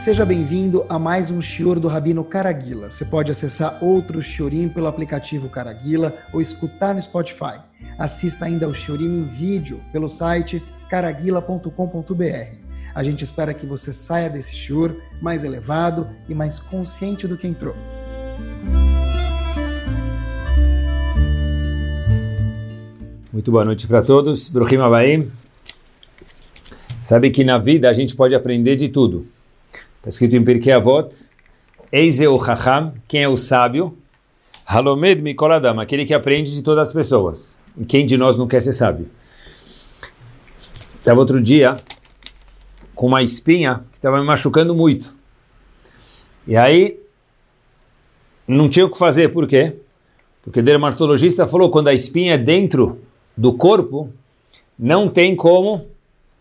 Seja bem-vindo a mais um Shior do Rabino Caraguila. Você pode acessar outro Shiorim pelo aplicativo Caraguila ou escutar no Spotify. Assista ainda ao Shiorim em vídeo pelo site caraguila.com.br. A gente espera que você saia desse Shior mais elevado e mais consciente do que entrou. Muito boa noite para todos. Bruhim Abaim. Sabe que na vida a gente pode aprender de tudo. Está escrito em Pirkei Avot, Eis Chacham, quem é o sábio? Halomed Mikoladam, aquele que aprende de todas as pessoas. Quem de nós não quer ser sábio? Estava outro dia com uma espinha que estava me machucando muito. E aí, não tinha o que fazer, por quê? Porque o dermatologista falou quando a espinha é dentro do corpo, não tem como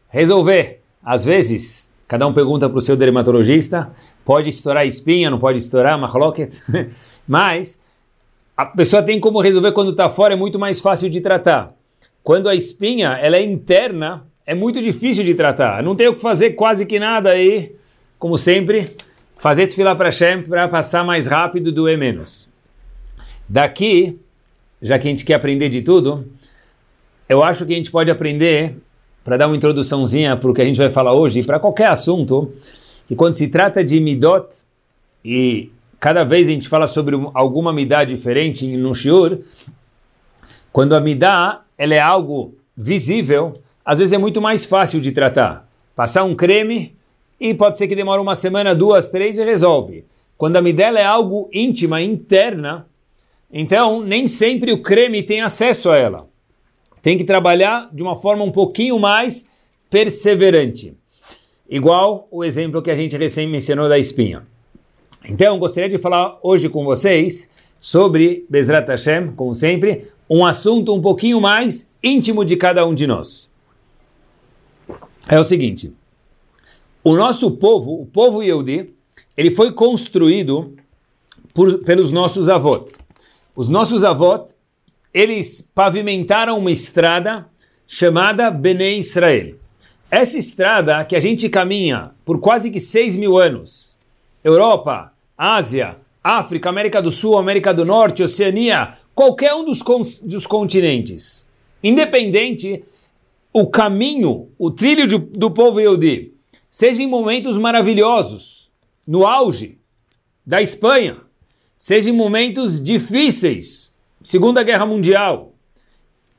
resolver. Às vezes, cada um pergunta para o seu dermatologista, pode estourar espinha, não pode estourar, machloket? Mas a pessoa tem como resolver quando está fora, é muito mais fácil de tratar. Quando a espinha ela é interna, é muito difícil de tratar. Não tem o que fazer quase que nada aí, como sempre, fazer desfilar para Hashem para passar mais rápido, doer menos. Daqui, já que a gente quer aprender de tudo, eu acho que a gente pode aprender, para dar uma introduçãozinha para o que a gente vai falar hoje, para qualquer assunto, que quando se trata de midot, e cada vez a gente fala sobre alguma midá diferente no shiur, quando a midá ela é algo visível, às vezes é muito mais fácil de tratar. Passar um creme e pode ser que demore uma semana, duas, três e resolve. Quando a midá é algo íntima, interna, então nem sempre o creme tem acesso a ela tem que trabalhar de uma forma um pouquinho mais perseverante. Igual o exemplo que a gente recém mencionou da espinha. Então, gostaria de falar hoje com vocês sobre Bezrat Hashem, como sempre, um assunto um pouquinho mais íntimo de cada um de nós. É o seguinte: o nosso povo, o povo Yehudi, ele foi construído por, pelos nossos avós. Os nossos avós, eles pavimentaram uma estrada chamada Bnei Israel. Essa estrada que a gente caminha por quase que 6 mil anos, Europa, Ásia, África, América do Sul, América do Norte, Oceania, qualquer um dos, dos continentes, independente, o caminho, o trilho de, do povo Yehudi, seja em momentos maravilhosos, no auge da Espanha, seja em momentos difíceis, Segunda Guerra Mundial.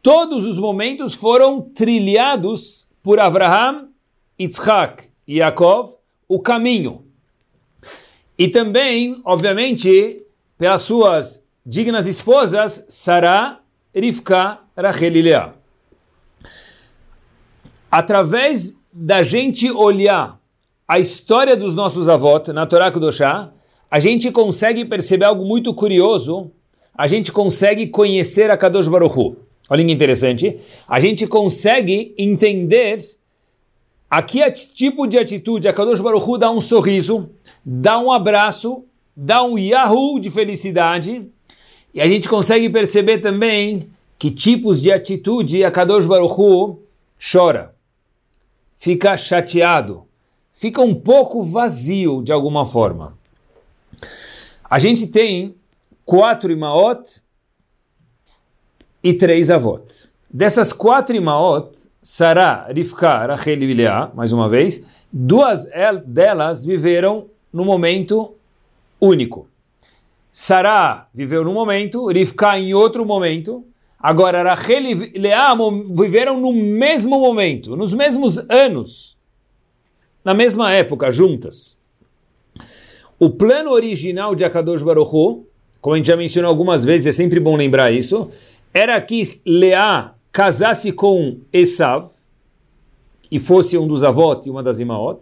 Todos os momentos foram trilhados por Abraham, Yitzhak e Yaakov, o caminho. E também, obviamente, pelas suas dignas esposas, Sarah, Rivka, Rachel e Leah. Através da gente olhar a história dos nossos avós na Torá Kudoshá, a gente consegue perceber algo muito curioso a gente consegue conhecer a Kadosh Baruch Hu. Olha que interessante. A gente consegue entender a que tipo de atitude a Kadosh Baruch Hu dá um sorriso, dá um abraço, dá um yahoo de felicidade. E a gente consegue perceber também que tipos de atitude a Kadosh Baruch Hu chora, fica chateado, fica um pouco vazio de alguma forma. A gente tem quatro imaot e três avot. Dessas quatro imaot, Sarah, Rivka, Rachel e Leah, mais uma vez, duas delas viveram no momento único. Sarah viveu num momento, Rivka em outro momento. Agora, Rachel e Leah viveram no mesmo momento, nos mesmos anos, na mesma época, juntas. O plano original de Akadosh Baruch como a gente já mencionou algumas vezes, é sempre bom lembrar isso, era que Leá casasse com Esav, e fosse um dos avós e uma das imaot,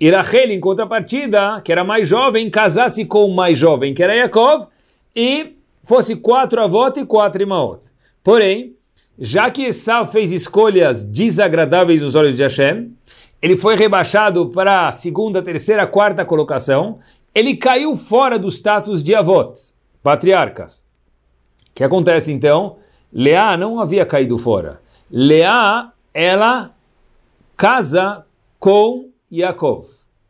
e Rachel, em contrapartida, que era mais jovem, casasse com o mais jovem, que era Yaakov, e fosse quatro avós e quatro imaot. Porém, já que Esav fez escolhas desagradáveis nos olhos de Hashem, ele foi rebaixado para a segunda, terceira, quarta colocação, ele caiu fora do status de avot patriarcas. O que acontece então? Leá não havia caído fora. Leá, ela casa com Yaakov.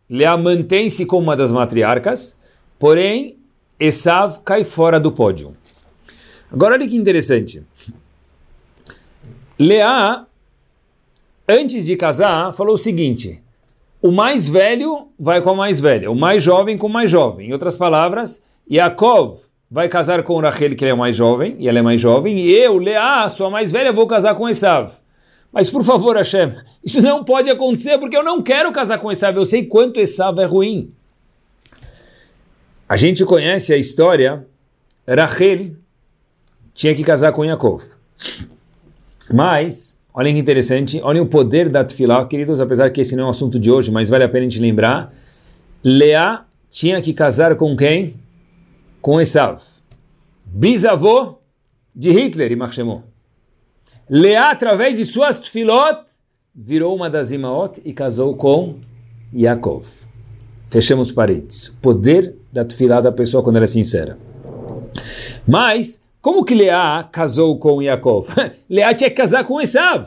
Leá mantém-se como uma das matriarcas, porém Esav cai fora do pódio. Agora olha que interessante. Leá, antes de casar, falou o seguinte: o mais velho vai com a mais velha, o mais jovem com o mais jovem. Em outras palavras, Yaakov vai casar com Rachel, que ele é mais jovem, e ela é mais jovem, e eu, Leá, sua mais velha, vou casar com Esav. Mas por favor, Hashem, isso não pode acontecer porque eu não quero casar com Esav, eu sei quanto Esav é ruim. A gente conhece a história, Rachel tinha que casar com Yaakov. Mas, olhem que interessante, olhem o poder da Tfilah, queridos, apesar que esse não é o assunto de hoje, mas vale a pena a gente lembrar. Leá tinha que casar com quem? Com Esav. Bisavô de Hitler, e chamou. Leá, através de suas Tfilot, virou uma das Imaot e casou com Yaakov. Fechamos paredes. Poder da Tfilah da pessoa quando ela é sincera. Mas, como que Leá casou com Yaakov? Leá tinha que casar com Esav.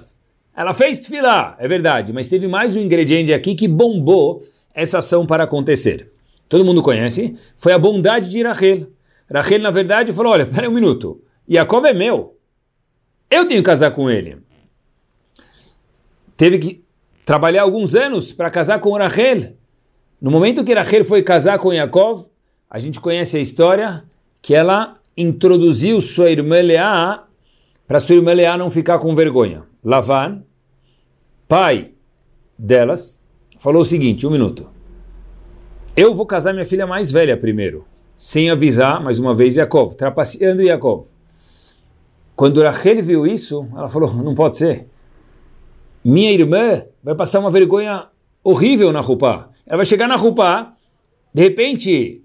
Ela fez tefilá, é verdade, mas teve mais um ingrediente aqui que bombou essa ação para acontecer. Todo mundo conhece, foi a bondade de Rachel. Rachel, na verdade, falou, olha, peraí um minuto, Yaakov é meu, eu tenho que casar com ele. Teve que trabalhar alguns anos para casar com Rachel. No momento que Rachel foi casar com Yaakov, a gente conhece a história que ela introduziu sua irmã Leá para sua irmã Leá não ficar com vergonha. Lavan, pai delas, falou o seguinte, um minuto. Eu vou casar minha filha mais velha primeiro, sem avisar, mais uma vez, Yaakov, trapaceando Yaakov. Quando Rachel viu isso, ela falou, não pode ser. Minha irmã vai passar uma vergonha horrível na Rupá. Ela vai chegar na Rupá, de repente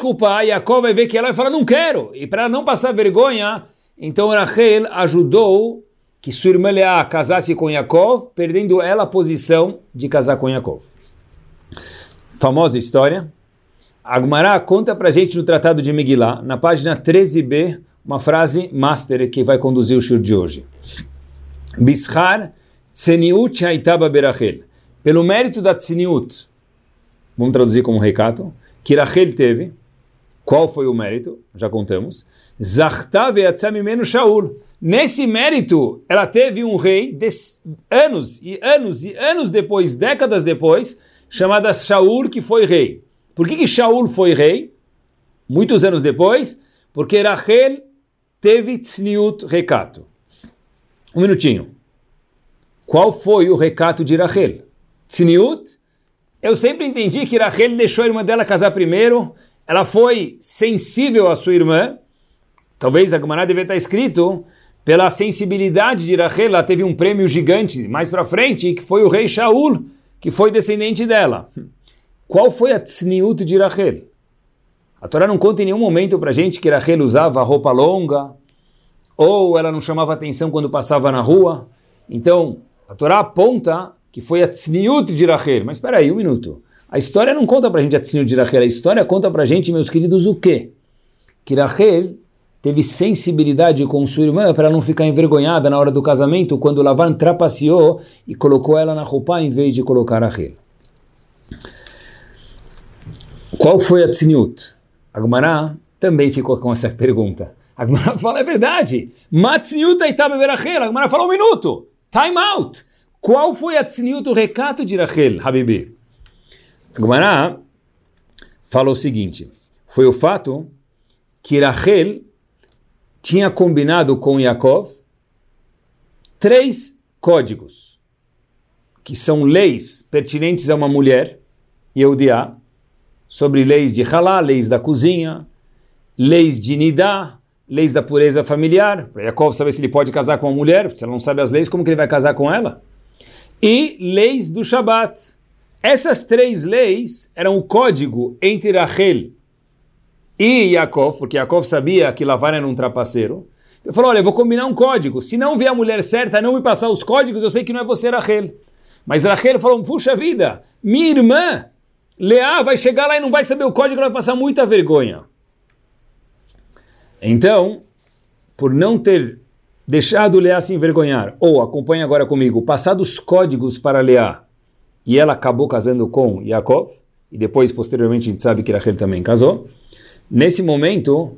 culpar, Yaakov vai ver que ela vai falar, não quero. E para não passar vergonha, então Rachel ajudou que sua irmã Leá casasse com Yaakov, perdendo ela a posição de casar com Yaakov. Famosa história. Agmará conta para gente no Tratado de Megillah, na página 13b, uma frase master que vai conduzir o shur de hoje. Bishar tseniut haitaba berachel. Pelo mérito da tseniut, vamos traduzir como recato, que Rachel teve, qual foi o mérito? Já contamos. Zachtav menos Shaul. Nesse mérito, ela teve um rei anos e anos e anos depois, décadas depois, chamada Shaul, que foi rei. Por que, que Shaul foi rei? Muitos anos depois, porque Rachel teve tzniut recato. Um minutinho. Qual foi o recato de Rachel? Tzniut eu sempre entendi que Rachel deixou a irmã dela casar primeiro, ela foi sensível à sua irmã, talvez a Gemara deve estar escrito, pela sensibilidade de Rachel, ela teve um prêmio gigante mais para frente, que foi o rei Shaul, que foi descendente dela. Qual foi a tzniut de Rachel? A Torá não conta em nenhum momento para gente que Rachel usava roupa longa, ou ela não chamava atenção quando passava na rua. Então, a Torá aponta que foi a Tzniut de Rachel. Mas espera aí, um minuto. A história não conta para a gente a Tzniut de Rachel, a história conta para a gente, meus queridos, o quê? Que Rachel teve sensibilidade com sua irmã para não ficar envergonhada na hora do casamento, quando Lavan trapaceou e colocou ela na roupa em vez de colocar Rachel. Qual foi a Tzniut? Agmará também ficou com essa pergunta. Agmará fala, é verdade. Matzniut Aitaba Berachel. Agmará fala, um minuto. Time out. Qual foi a tzniut, o recato de Rachel, Habibi? Gumará fala o seguinte, foi o fato que Rachel tinha combinado com Yaakov três códigos, que são leis pertinentes a uma mulher, Yehudiá, sobre leis de halá, leis da cozinha, leis de nidá, leis da pureza familiar, para Yaakov saber se ele pode casar com uma mulher, se ela não sabe as leis, como que ele vai casar com ela? e leis do Shabat. Essas três leis eram o código entre Rachel e Yaakov, porque Yaakov sabia que Lavan era um trapaceiro. Ele falou, olha, eu vou combinar um código. Se não vier a mulher certa, não me passar os códigos, eu sei que não é você, Rachel. Mas Rachel falou, puxa vida, minha irmã, Leá, vai chegar lá e não vai saber o código, vai passar muita vergonha. Então, por não ter deixado Leá se envergonhar, ou acompanhe agora comigo, passados códigos para Leá, e ela acabou casando com Yaakov, e depois, posteriormente, a gente sabe que Rachel também casou. Nesse momento,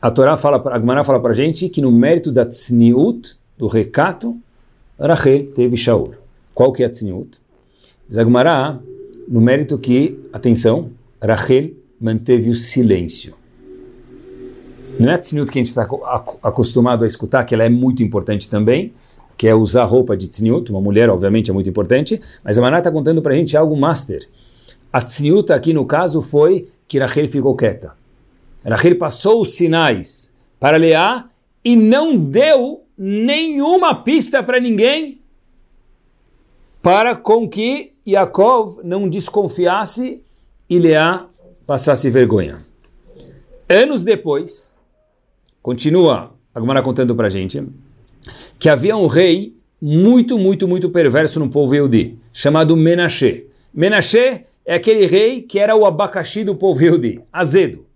a Torá fala, a Gemara fala para a gente que no mérito da tzniut, do recato, Rachel teve Shaul. Qual que é a tzniut? Diz a Gemara, no mérito que, atenção, Rachel manteve o silêncio. Não é a tzniut que a gente está acostumado a escutar, que ela é muito importante também, que é usar roupa de tzniut, uma mulher obviamente é muito importante, mas a Maná está contando para a gente algo master. A tzniut aqui no caso foi que Rachel ficou quieta. Rachel passou os sinais para Leá e não deu nenhuma pista para ninguém para com que Yaakov não desconfiasse e Leá passasse vergonha. Anos depois, continua a Gemara contando para a gente, que havia um rei muito, muito, muito perverso no povo Yehudi, chamado Menashe. Menashe é aquele rei que era o abacaxi do povo Yehudi, azedo.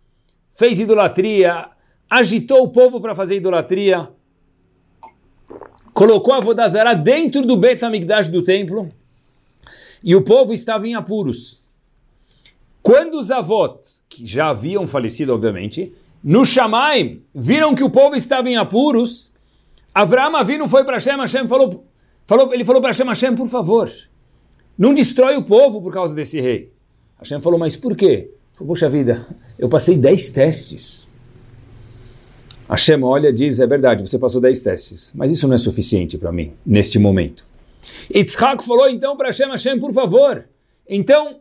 Fez idolatria, agitou o povo para fazer idolatria, colocou a Vodazara dentro do Bet HaMikdash do templo, e o povo estava em apuros. Quando os avós, que já haviam falecido, obviamente, no Shamaim, viram que o povo estava em apuros, Avram Avinu foi para Hashem, Hashem falou, falou, ele falou para Hashem, Hashem, por favor, não destrói o povo por causa desse rei. Hashem falou, mas por quê? Falou, poxa vida, eu passei 10 testes. Hashem olha diz, é verdade, você passou 10 testes, mas isso não é suficiente para mim, neste momento. Yitzhak falou então para Hashem, Hashem, por favor, então,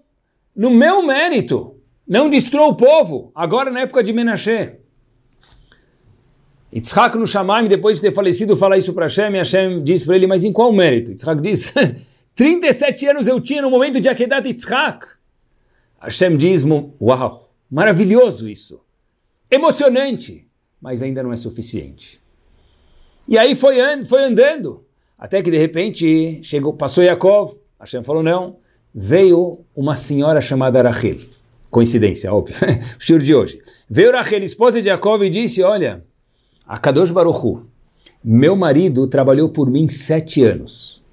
no meu mérito, não destrua o povo, agora na época de Menashe. Yitzhak no Shamaim, depois de ter falecido, fala isso para Hashem, e Hashem diz para ele, mas em qual mérito? Yitzhak diz, 37 anos eu tinha no momento de Akedat Yitzhak. Hashem diz, uau, maravilhoso isso, emocionante, mas ainda não é suficiente. E aí foi, and, foi andando, até que de repente chegou, passou Yaakov, Hashem falou não, veio uma senhora chamada Rachel, coincidência, óbvio, o de hoje. Veio Rachel, esposa de Yaakov, e disse, olha, a Kadosh Baruchu, meu marido trabalhou por mim sete anos.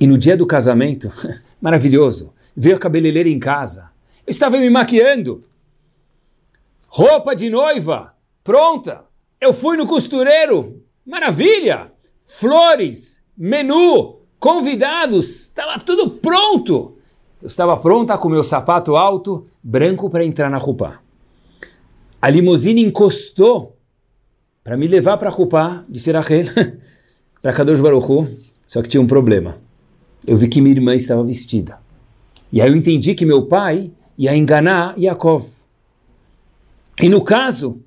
E no dia do casamento, maravilhoso, veio a cabeleireira em casa. Eu estava me maquiando. Roupa de noiva, pronta. Eu fui no costureiro. Maravilha! Flores, menu, convidados, estava tudo pronto. Eu estava pronta com meu sapato alto, branco para entrar na roupa. A limusine encostou para me levar para Rupá, disse Rachel, para Kadosh Baruchu, só que tinha um problema. Eu vi que minha irmã estava vestida. E aí eu entendi que meu pai ia enganar Yaakov. E no caso,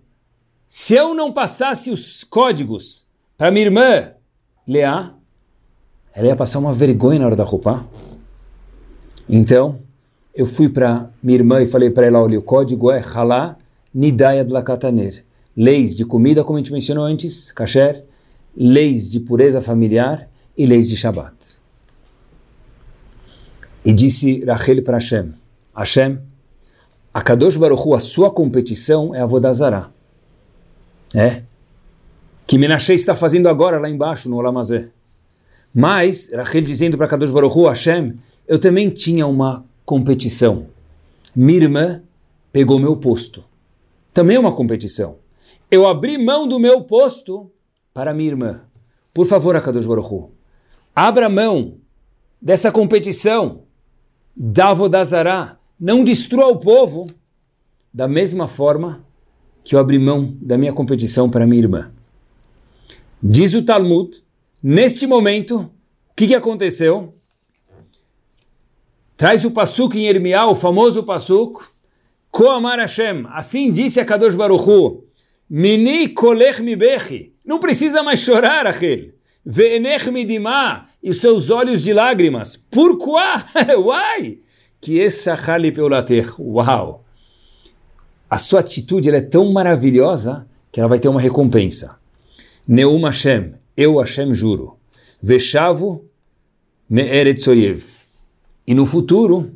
se eu não passasse os códigos para minha irmã Leá, ela ia passar uma vergonha na hora da roupa. Então, eu fui para minha irmã e falei para ela, olha, o código é Halá Nidayad Lakataner leis de comida, como a gente mencionou antes, kasher, leis de pureza familiar e leis de Shabbat. E disse Rachel para Hashem, Hashem, a Kadosh Baruch Hu, a sua competição é a Vodazara. É? Que Menashe está fazendo agora lá embaixo no Olamazé. Mas, Rachel dizendo para Kadosh Baruch Hu, Hashem, eu também tinha uma competição. Minha irmã pegou meu posto. Também é uma competição eu abri mão do meu posto para minha irmã. Por favor, Akadosh Baruch abra mão dessa competição da Vodazará. Não destrua o povo da mesma forma que eu abri mão da minha competição para minha irmã. Diz o Talmud, neste momento, o que, que aconteceu? Traz o Pasuk em Ermiá, o famoso Pasuk, Koamar Hashem, assim disse a Kadosh Baruchu, Mini kolech mi. Não precisa mais chorar, Rachel. Ve'enech mi dima. E os seus olhos de lágrimas. Pourquoi? Why? Que essa peulater. Uau! A sua atitude é tão maravilhosa que ela vai ter uma recompensa. Neum Hashem. Eu, Hashem, juro. Veshavo me'eretzoyev. E no futuro,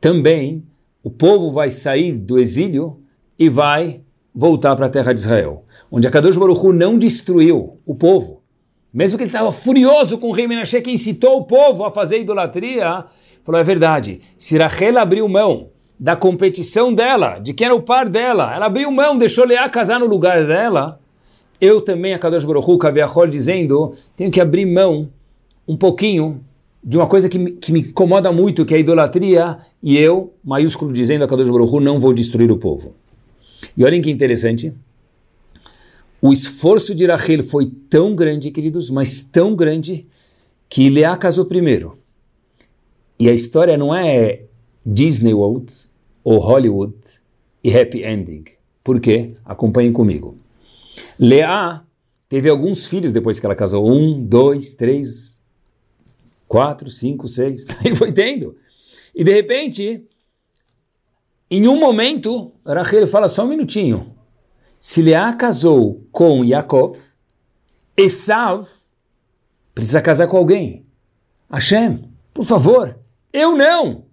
também, o povo vai sair do exílio e vai voltar para a terra de Israel, onde a Kadosh não destruiu o povo. Mesmo que ele estava furioso com o rei Menashe que incitou o povo a fazer idolatria, falou, é verdade, se Rachel abriu mão da competição dela, de quem era o par dela, ela abriu mão, deixou Leá casar no lugar dela, eu também, a Kadosh Baruch Hu, Kaviachol, dizendo, tenho que abrir mão um pouquinho de uma coisa que me, que me incomoda muito, que é a idolatria, e eu, maiúsculo, dizendo a Kadosh Baruch Hu, não vou destruir o povo. E olhem que interessante, o esforço de Rachel foi tão grande, queridos, mas tão grande, que Leá casou primeiro. E a história não é Disney World ou Hollywood e happy ending. Por quê? Acompanhem comigo. Leá teve alguns filhos depois que ela casou. Um, dois, três, quatro, cinco, seis. Aí foi tendo. E de repente, em um momento, Rachel fala só um minutinho. Se Leá casou com Yaakov, Esav precisa casar com alguém. Hashem, por favor, eu não.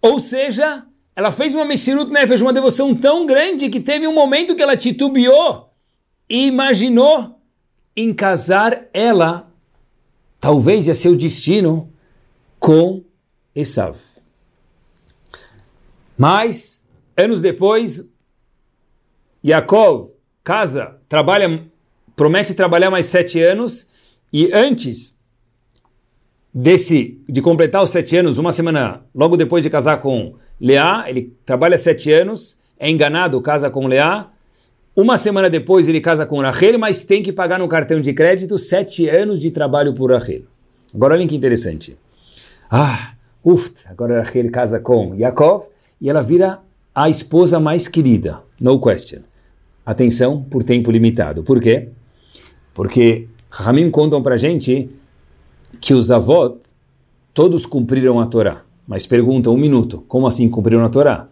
Ou seja, ela fez uma Messirut Nefesh, uma devoção tão grande que teve um momento que ela titubeou e imaginou em casar ela, talvez ia ser o destino, com Esav. Mas, anos depois, Yaakov casa, trabalha, promete trabalhar mais sete anos, e antes desse de completar os sete anos, uma semana logo depois de casar com Leá, ele trabalha sete anos, é enganado, casa com Leá. Uma semana depois ele casa com Rachel, mas tem que pagar no cartão de crédito sete anos de trabalho por Rachel. Agora olhem que interessante. Ah, uft, agora Rachel casa com Yaakov e ela vira a esposa mais querida, no question. Atenção, por tempo limitado. Por quê? Porque Ramim contam para gente que os avós todos cumpriram a Torá. Mas pergunta um minuto, como assim cumpriram a Torá?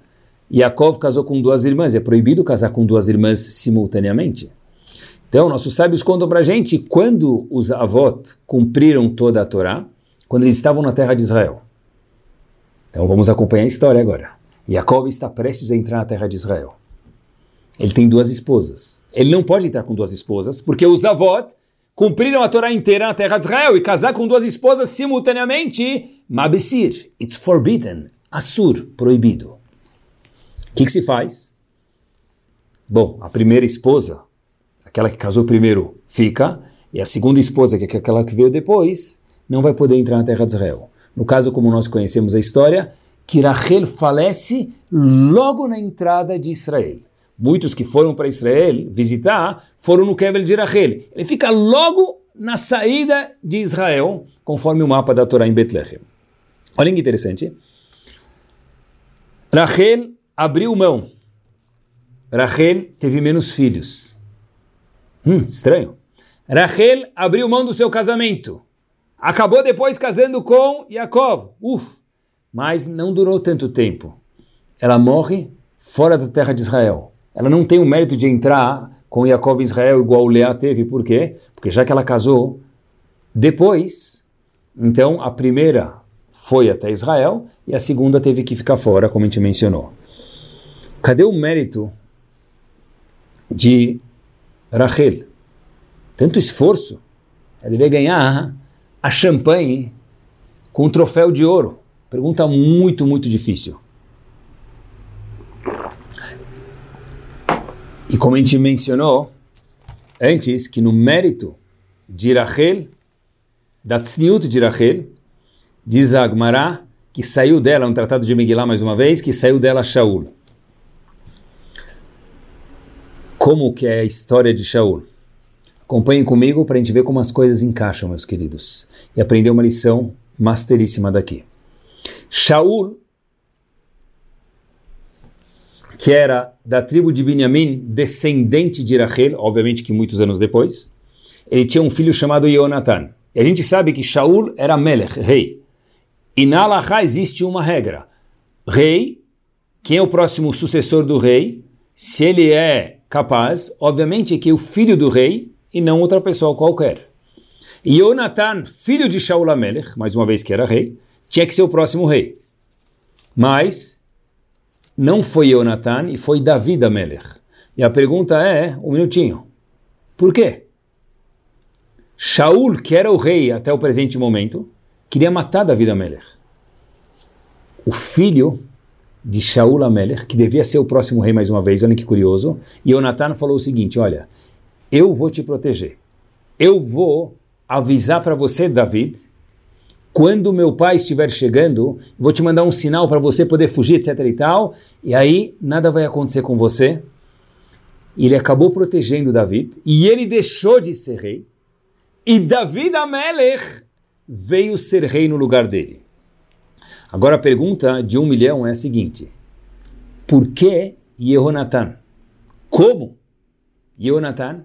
Yaakov casou com duas irmãs, é proibido casar com duas irmãs simultaneamente? Então, nossos sábios contam para gente quando os avós cumpriram toda a Torá, quando eles estavam na terra de Israel. Então, vamos acompanhar a história agora. Yaakov está prestes a entrar na terra de Israel. Ele tem duas esposas. Ele não pode entrar com duas esposas, porque os avós cumpriram a Torá inteira na terra de Israel e casar com duas esposas simultaneamente, mabesir, it's forbidden, assur, proibido. O que, que se faz? Bom, a primeira esposa, aquela que casou primeiro, fica, e a segunda esposa, que é aquela que veio depois, não vai poder entrar na terra de Israel. No caso, como nós conhecemos a história, que Rachel falece logo na entrada de Israel. Muitos que foram para Israel visitar foram no Kevel de Rachel. Ele fica logo na saída de Israel, conforme o mapa da Torá em Betlehem. Olha que interessante. Rachel abriu mão. Rachel teve menos filhos. Hum, estranho. Rachel abriu mão do seu casamento. Acabou depois casando com Yaakov. Uf, mas não durou tanto tempo. Ela morre fora da terra de Israel ela não tem o mérito de entrar com Yaakov Israel igual Leá teve. Por quê? Porque já que ela casou depois, então a primeira foi até Israel e a segunda teve que ficar fora, como a gente mencionou. Cadê o mérito de Rachel? Tanto esforço. Ela devia ganhar a champanhe com um troféu de ouro. Pergunta muito, muito difícil. E como a gente mencionou antes, que no mérito de Rachel, da tzniut de Rachel, diz a Agmará que saiu dela, um tratado de Megillah mais uma vez, que saiu dela Shaul. Como que é a história de Shaul? Acompanhem comigo para a gente ver como as coisas encaixam, meus queridos, e aprender uma lição masteríssima daqui. Shaul que era da tribo de Benjamim, descendente de Rachel, obviamente que muitos anos depois, ele tinha um filho chamado Yonatan. E a gente sabe que Shaul era Melech, rei. E na Alaha existe uma regra. Rei, quem é o próximo sucessor do rei? Se ele é capaz, obviamente que é o filho do rei e não outra pessoa qualquer. E filho de Shaul Amelech, mais uma vez que era rei, tinha que ser o próximo rei. Mas não foi Jonathan e foi Davi da Melech. E a pergunta é, um minutinho, por quê? Shaul, que era o rei até o presente momento, queria matar David Amelech. O filho de Shaul Amelech, que devia ser o próximo rei mais uma vez, olha que curioso, e Jonathan falou o seguinte, olha, eu vou te proteger. Eu vou avisar para você, David, quando meu pai estiver chegando, vou te mandar um sinal para você poder fugir, etc e tal, e aí nada vai acontecer com você. Ele acabou protegendo David, e ele deixou de ser rei, e David Amelech veio ser rei no lugar dele. Agora a pergunta de um milhão é a seguinte, por que Yehonatan? Como Yehonatan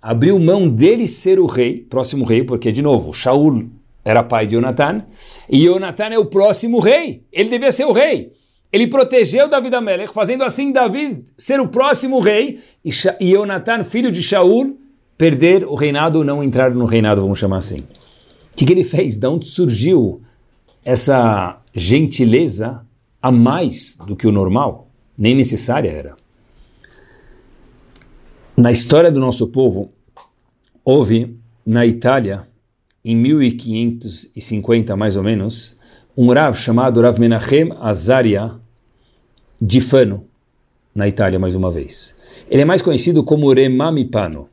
abriu mão dele ser o rei, próximo rei, porque, de novo, Shaul era pai de Jonathan, e Jonathan é o próximo rei, ele devia ser o rei. Ele protegeu David Amelech, fazendo assim David ser o próximo rei, e, e Jonathan, filho de Shaul, perder o reinado ou não entrar no reinado, vamos chamar assim. O que, que ele fez? De onde surgiu essa gentileza a mais do que o normal? Nem necessária era. Na história do nosso povo, houve na Itália, em 1550 mais ou menos, um Rav chamado Rav Menachem Azaria de Fano, na Itália mais uma vez. Ele é mais conhecido como Remamipano.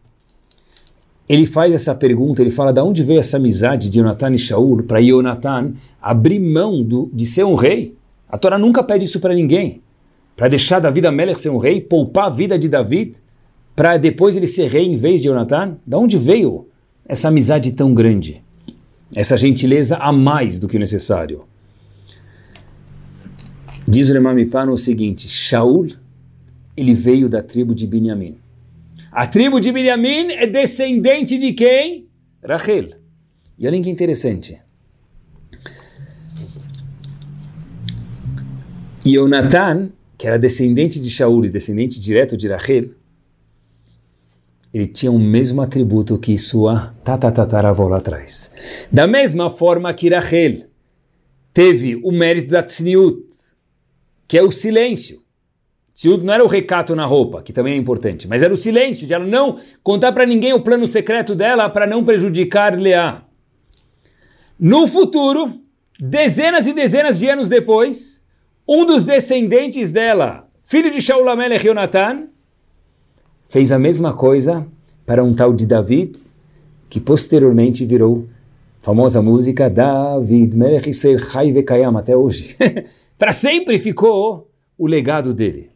Ele faz essa pergunta, ele fala de onde veio essa amizade de Jonathan e Shaul para Jonathan abrir mão do, de ser um rei. A Torá nunca pede isso para ninguém. Para deixar Davi Amelech ser um rei, poupar a vida de David para depois ele ser rei em vez de Jonathan? Da onde veio essa amizade tão grande? Essa gentileza a mais do que o necessário? Diz o Lemamipano o seguinte, Shaul, ele veio da tribo de Binyamin. A tribo de Binyamin é descendente de quem? Rachel. E olhem que interessante. E que era descendente de Shaul e descendente direto de Rachel, ele tinha o mesmo atributo que sua tatatataravó lá atrás. Da mesma forma que Rachel teve o mérito da tzniut, que é o silêncio. Tzniut não era o recato na roupa, que também é importante, mas era o silêncio, de ela não contar para ninguém o plano secreto dela para não prejudicar Leá. No futuro, dezenas e dezenas de anos depois, um dos descendentes dela, filho de Shaul Amelech Yonatan, fez a mesma coisa para um tal de David, que posteriormente virou famosa música David Melech Chai Vekayam até hoje. para sempre ficou o legado dele.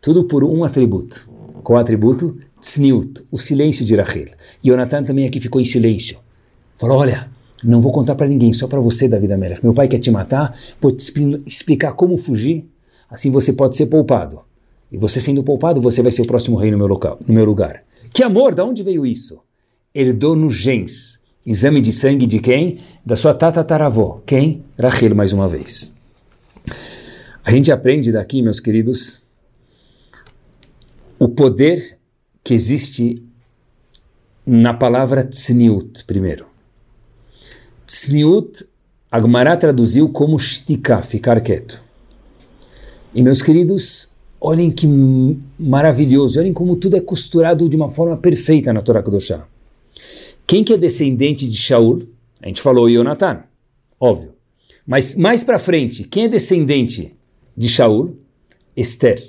Tudo por um atributo. Qual atributo? Tzniut, o silêncio de Rachel. E Jonathan também aqui ficou em silêncio. Falou, olha, não vou contar para ninguém, só para você, David Amelech. Meu pai quer te matar, vou te explicar como fugir, assim você pode ser poupado. E você sendo poupado, você vai ser o próximo rei no meu, local, no meu lugar. Que amor, da onde veio isso? Herdou no gens. Exame de sangue de quem? Da sua tatataravó. Quem? Rachel, mais uma vez. A gente aprende daqui, meus queridos, o poder que existe na palavra tzniut, primeiro. Tzniut, Agmará traduziu como shtika, ficar quieto. E, meus queridos, Olhem que maravilhoso, olhem como tudo é costurado de uma forma perfeita na Torá Kedoshá. Quem que é descendente de Shaul? A gente falou Yonatan, óbvio. Mas mais para frente, quem é descendente de Shaul? Esther.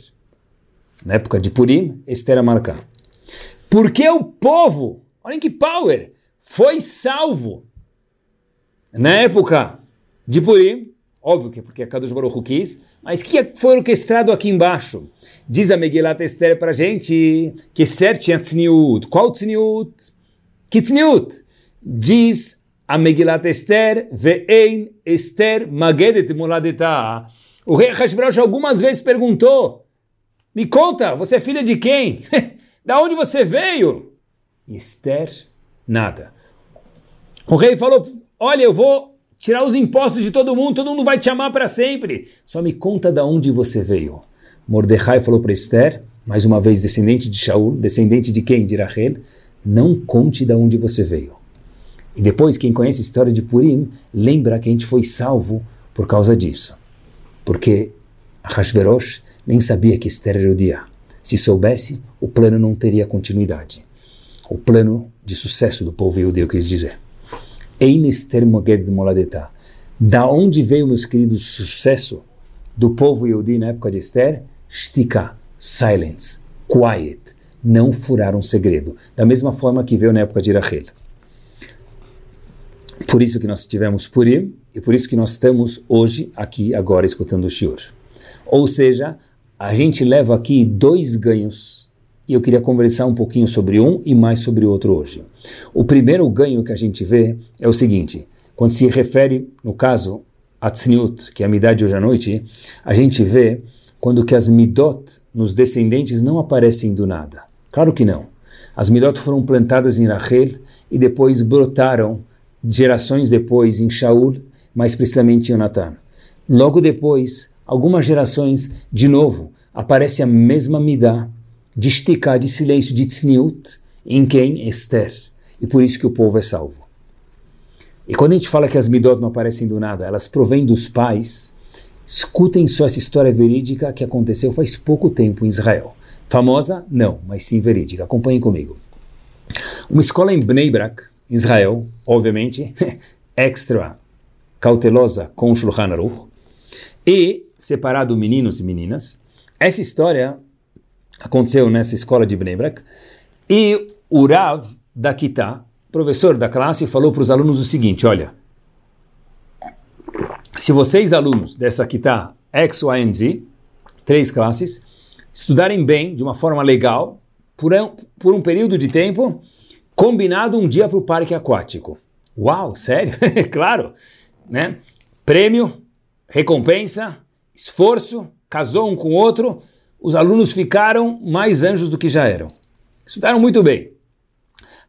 Na época de Purim, Esther Amarcá. Porque o povo, olhem que power, foi salvo na época de Purim, óbvio que é porque a Kadosh Baruch quis, mas que foi orquestrado aqui embaixo? Diz a Megillat Esther para a gente que Esther tinha tzniut. Qual tzniut? Que tzniut? Diz a Megillat Esther, ve'ein Esther magedet moladetah. O rei Hashverosh algumas vezes perguntou, me conta, você é filha de quem? da onde você veio? Esther, nada. O rei falou, olha, eu vou tirar os impostos de todo mundo, todo mundo vai te amar para sempre. Só me conta de onde você veio. Mordecai falou para Esther, mais uma vez descendente de Shaul, descendente de quem? De Rachel, não conte de onde você veio. E depois, quem conhece a história de Purim, lembra que a gente foi salvo por causa disso. Porque Hashverosh nem sabia que Esther era o dia. Se soubesse, o plano não teria continuidade. o plano de sucesso do povo judeu, quis dizer. Da onde veio, meus queridos, o sucesso do povo judeu na época de Esther? Shtika, silence, quiet, não furar um segredo. Da mesma forma que veio na época de Rachel. Por isso que nós tivemos Purim e por isso que nós estamos hoje aqui agora escutando o Shiur. Ou seja, a gente leva aqui dois ganhos e eu queria conversar um pouquinho sobre um e mais sobre o outro hoje. O primeiro ganho que a gente vê é o seguinte, quando se refere, no caso, a Tzniut, que é a midade hoje à noite, a gente vê quando que as midot nos descendentes não aparecem do nada. Claro que não. As midot foram plantadas em Rachel e depois brotaram gerações depois em Shaul, mais precisamente em Jonathan. Logo depois, algumas gerações, de novo, aparece a mesma midá de esticar, de silêncio, de tzniut, em quem? Esther. E por isso que o povo é salvo. E quando a gente fala que as midot não aparecem do nada, elas provêm dos pais, escutem só essa história verídica que aconteceu faz pouco tempo em Israel. Famosa? Não, mas sim verídica. Acompanhem comigo. Uma escola em Bnei Brak, Israel, obviamente, extra cautelosa com Shulchan Aruch, e separado meninos e meninas. Essa história aconteceu nessa escola de Bnei e o Rav da Kitá, professor da classe, falou para os alunos o seguinte, olha, se vocês alunos dessa Kitá X, Y Z, três classes, estudarem bem, de uma forma legal, por um, por um período de tempo, combinado um dia para o parque aquático. Uau, sério? claro, né? Prêmio, recompensa, esforço, casou um com o outro, os alunos ficaram mais anjos do que já eram. Estudaram muito bem.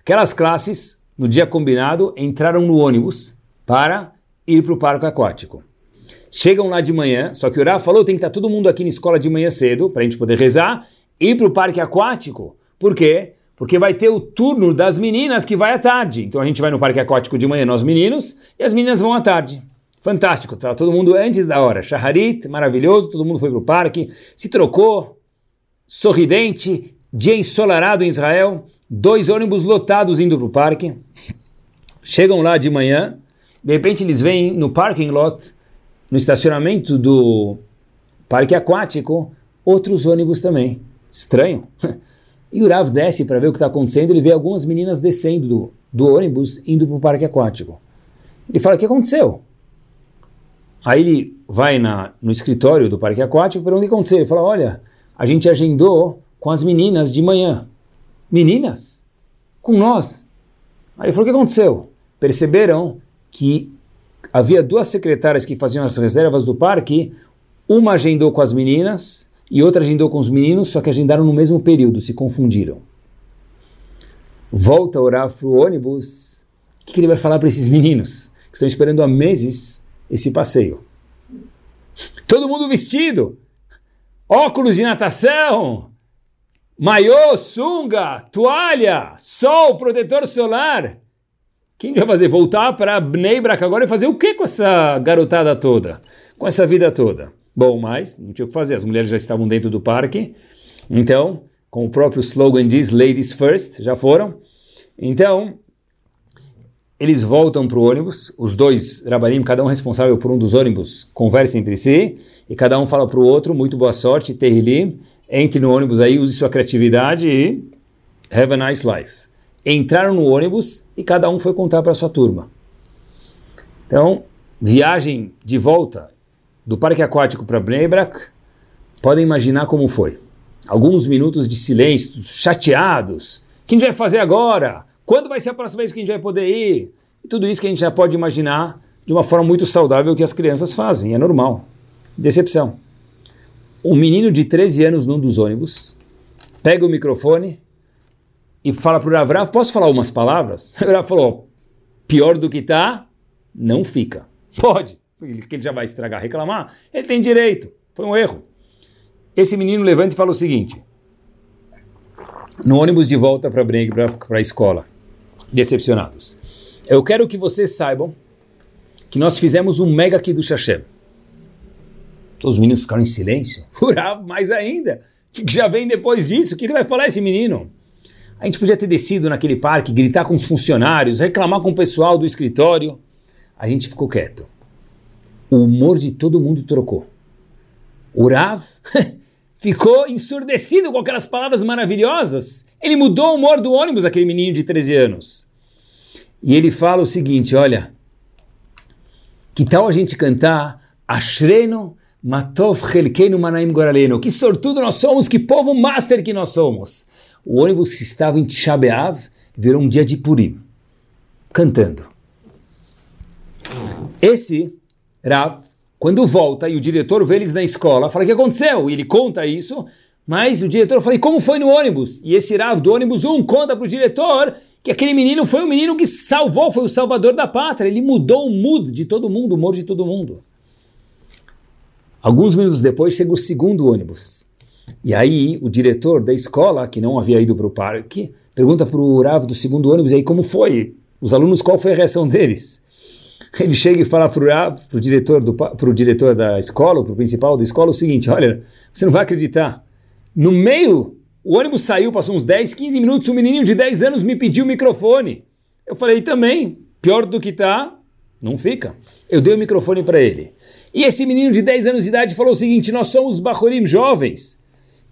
Aquelas classes, no dia combinado, entraram no ônibus para ir para o parque aquático. Chegam lá de manhã, só que o Rav falou tem que estar todo mundo aqui na escola de manhã cedo, para a gente poder rezar, ir para o parque aquático. Por quê? porque vai ter o turno das meninas que vai à tarde. Então a gente vai no parque aquático de manhã, nós meninos, e as meninas vão à tarde. Fantástico, tá todo mundo antes da hora. Shaharit, maravilhoso, todo mundo foi para o parque, se trocou, sorridente, dia ensolarado em Israel, dois ônibus lotados indo para o parque. Chegam lá de manhã, de repente eles vêm no parking lot, no estacionamento do parque aquático, outros ônibus também. Estranho. E o Rav desce para ver o que está acontecendo, ele vê algumas meninas descendo do, do ônibus, indo para o parque aquático. Ele fala, o que aconteceu? Aí ele vai na, no escritório do parque aquático, pergunta o que aconteceu. Ele fala, olha, a gente agendou com as meninas de manhã. Meninas? Com nós? Aí ele falou, o que aconteceu? Perceberam que havia duas secretárias que faziam as reservas do parque, uma agendou com as meninas e outra agendou com os meninos, só que agendaram no mesmo período, se confundiram. Volta a orar para o ônibus, o que, que ele vai falar para esses meninos que estão esperando há meses esse passeio? Todo mundo vestido, óculos de natação, maiô, sunga, toalha, sol, protetor solar. Quem vai fazer? Voltar para Bnei Brak agora e fazer o que com essa garotada toda? Com essa vida toda? Bom, mas não tinha o que fazer, as mulheres já estavam dentro do parque, então, como o próprio slogan diz, ladies first, já foram. Então, eles voltam para o ônibus, os dois rabarim, cada um responsável por um dos ônibus, conversam entre si, e cada um fala para o outro, muito boa sorte, Terrilim, entre no ônibus aí, use sua criatividade e have a nice life. Entraram no ônibus e cada um foi contar para sua turma. Então, viagem de volta do parque aquático para Bnebrak, podem imaginar como foi. Alguns minutos de silêncio, chateados. O que a gente vai fazer agora? Quando vai ser a próxima vez que a gente vai poder ir? E tudo isso que a gente já pode imaginar de uma forma muito saudável que as crianças fazem, é normal. Decepção. Um menino de 13 anos num dos ônibus pega o microfone e fala para o posso falar umas palavras? O Rav falou, pior do que tá, não fica. Pode que ele já vai estragar, reclamar, ele tem direito. Foi um erro. Esse menino levanta e fala o seguinte: no ônibus de volta para a escola, decepcionados. Eu quero que vocês saibam que nós fizemos um mega aqui do Hashem. Todos os meninos ficaram em silêncio. Furava mais ainda. O que já vem depois disso? O que ele vai falar esse menino? A gente podia ter descido naquele parque, gritar com os funcionários, reclamar com o pessoal do escritório. A gente ficou quieto. O humor de todo mundo trocou. O Rav ficou ensurdecido com aquelas palavras maravilhosas. Ele mudou o humor do ônibus, aquele menino de 13 anos. E ele fala o seguinte: olha, que tal a gente cantar Ashreno Matov Chelkeinu Manaim Goraleno? Que sortudo nós somos, que povo master que nós somos. O ônibus que estava em Tisha virou um dia de Purim, cantando. Esse Rav, quando volta e o diretor vê eles na escola, fala: O que aconteceu? E ele conta isso, mas o diretor fala: e como foi no ônibus? E esse Rav do ônibus 1 conta para o diretor que aquele menino foi o menino que salvou, foi o salvador da pátria. Ele mudou o mood de todo mundo, o humor de todo mundo. Alguns minutos depois chega o segundo ônibus. E aí o diretor da escola, que não havia ido para o parque, pergunta para o Rav do segundo ônibus, e aí como foi? Os alunos, qual foi a reação deles? Ele chega e fala para o diretor, do, pro diretor da escola, para o principal da escola, o seguinte, olha, você não vai acreditar, no meio, o ônibus saiu, passou uns 10, 15 minutos, um menininho de 10 anos me pediu o microfone. Eu falei, também, pior do que tá, não fica. Eu dei o microfone para ele. E esse menino de 10 anos de idade falou o seguinte, nós somos Bahorim jovens,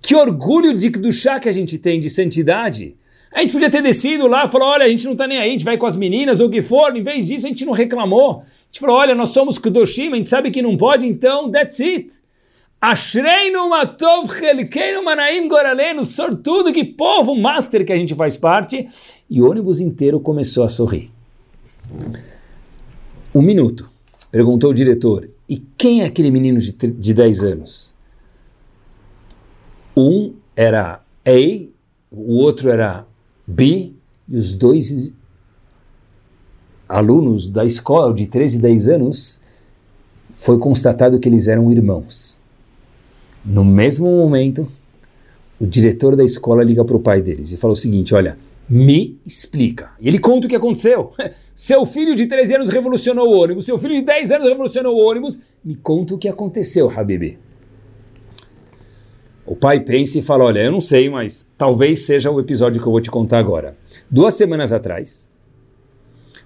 que orgulho de chá que a gente tem de santidade. A gente podia ter descido lá falou: olha, a gente não está nem aí, a gente vai com as meninas ou o que for. Em vez disso, a gente não reclamou. A gente falou: olha, nós somos Kudoshim, a gente sabe que não pode, então that's it. Ashreinu matov chelkeinu manaim goralenu, sortudo, que povo master que a gente faz parte. E o ônibus inteiro começou a sorrir. Um minuto, perguntou o diretor, e quem é aquele menino de, de 10 anos? Um era A, o outro era B, e os dois alunos da escola de 13 e 10 anos foi constatado que eles eram irmãos. No mesmo momento, o diretor da escola liga para o pai deles e fala o seguinte: Olha, me explica. E ele conta o que aconteceu. Seu filho de 13 anos revolucionou o ônibus, seu filho de 10 anos revolucionou o ônibus. Me conta o que aconteceu, Habibi. O pai pensa e fala: Olha, eu não sei, mas talvez seja o episódio que eu vou te contar agora. Duas semanas atrás,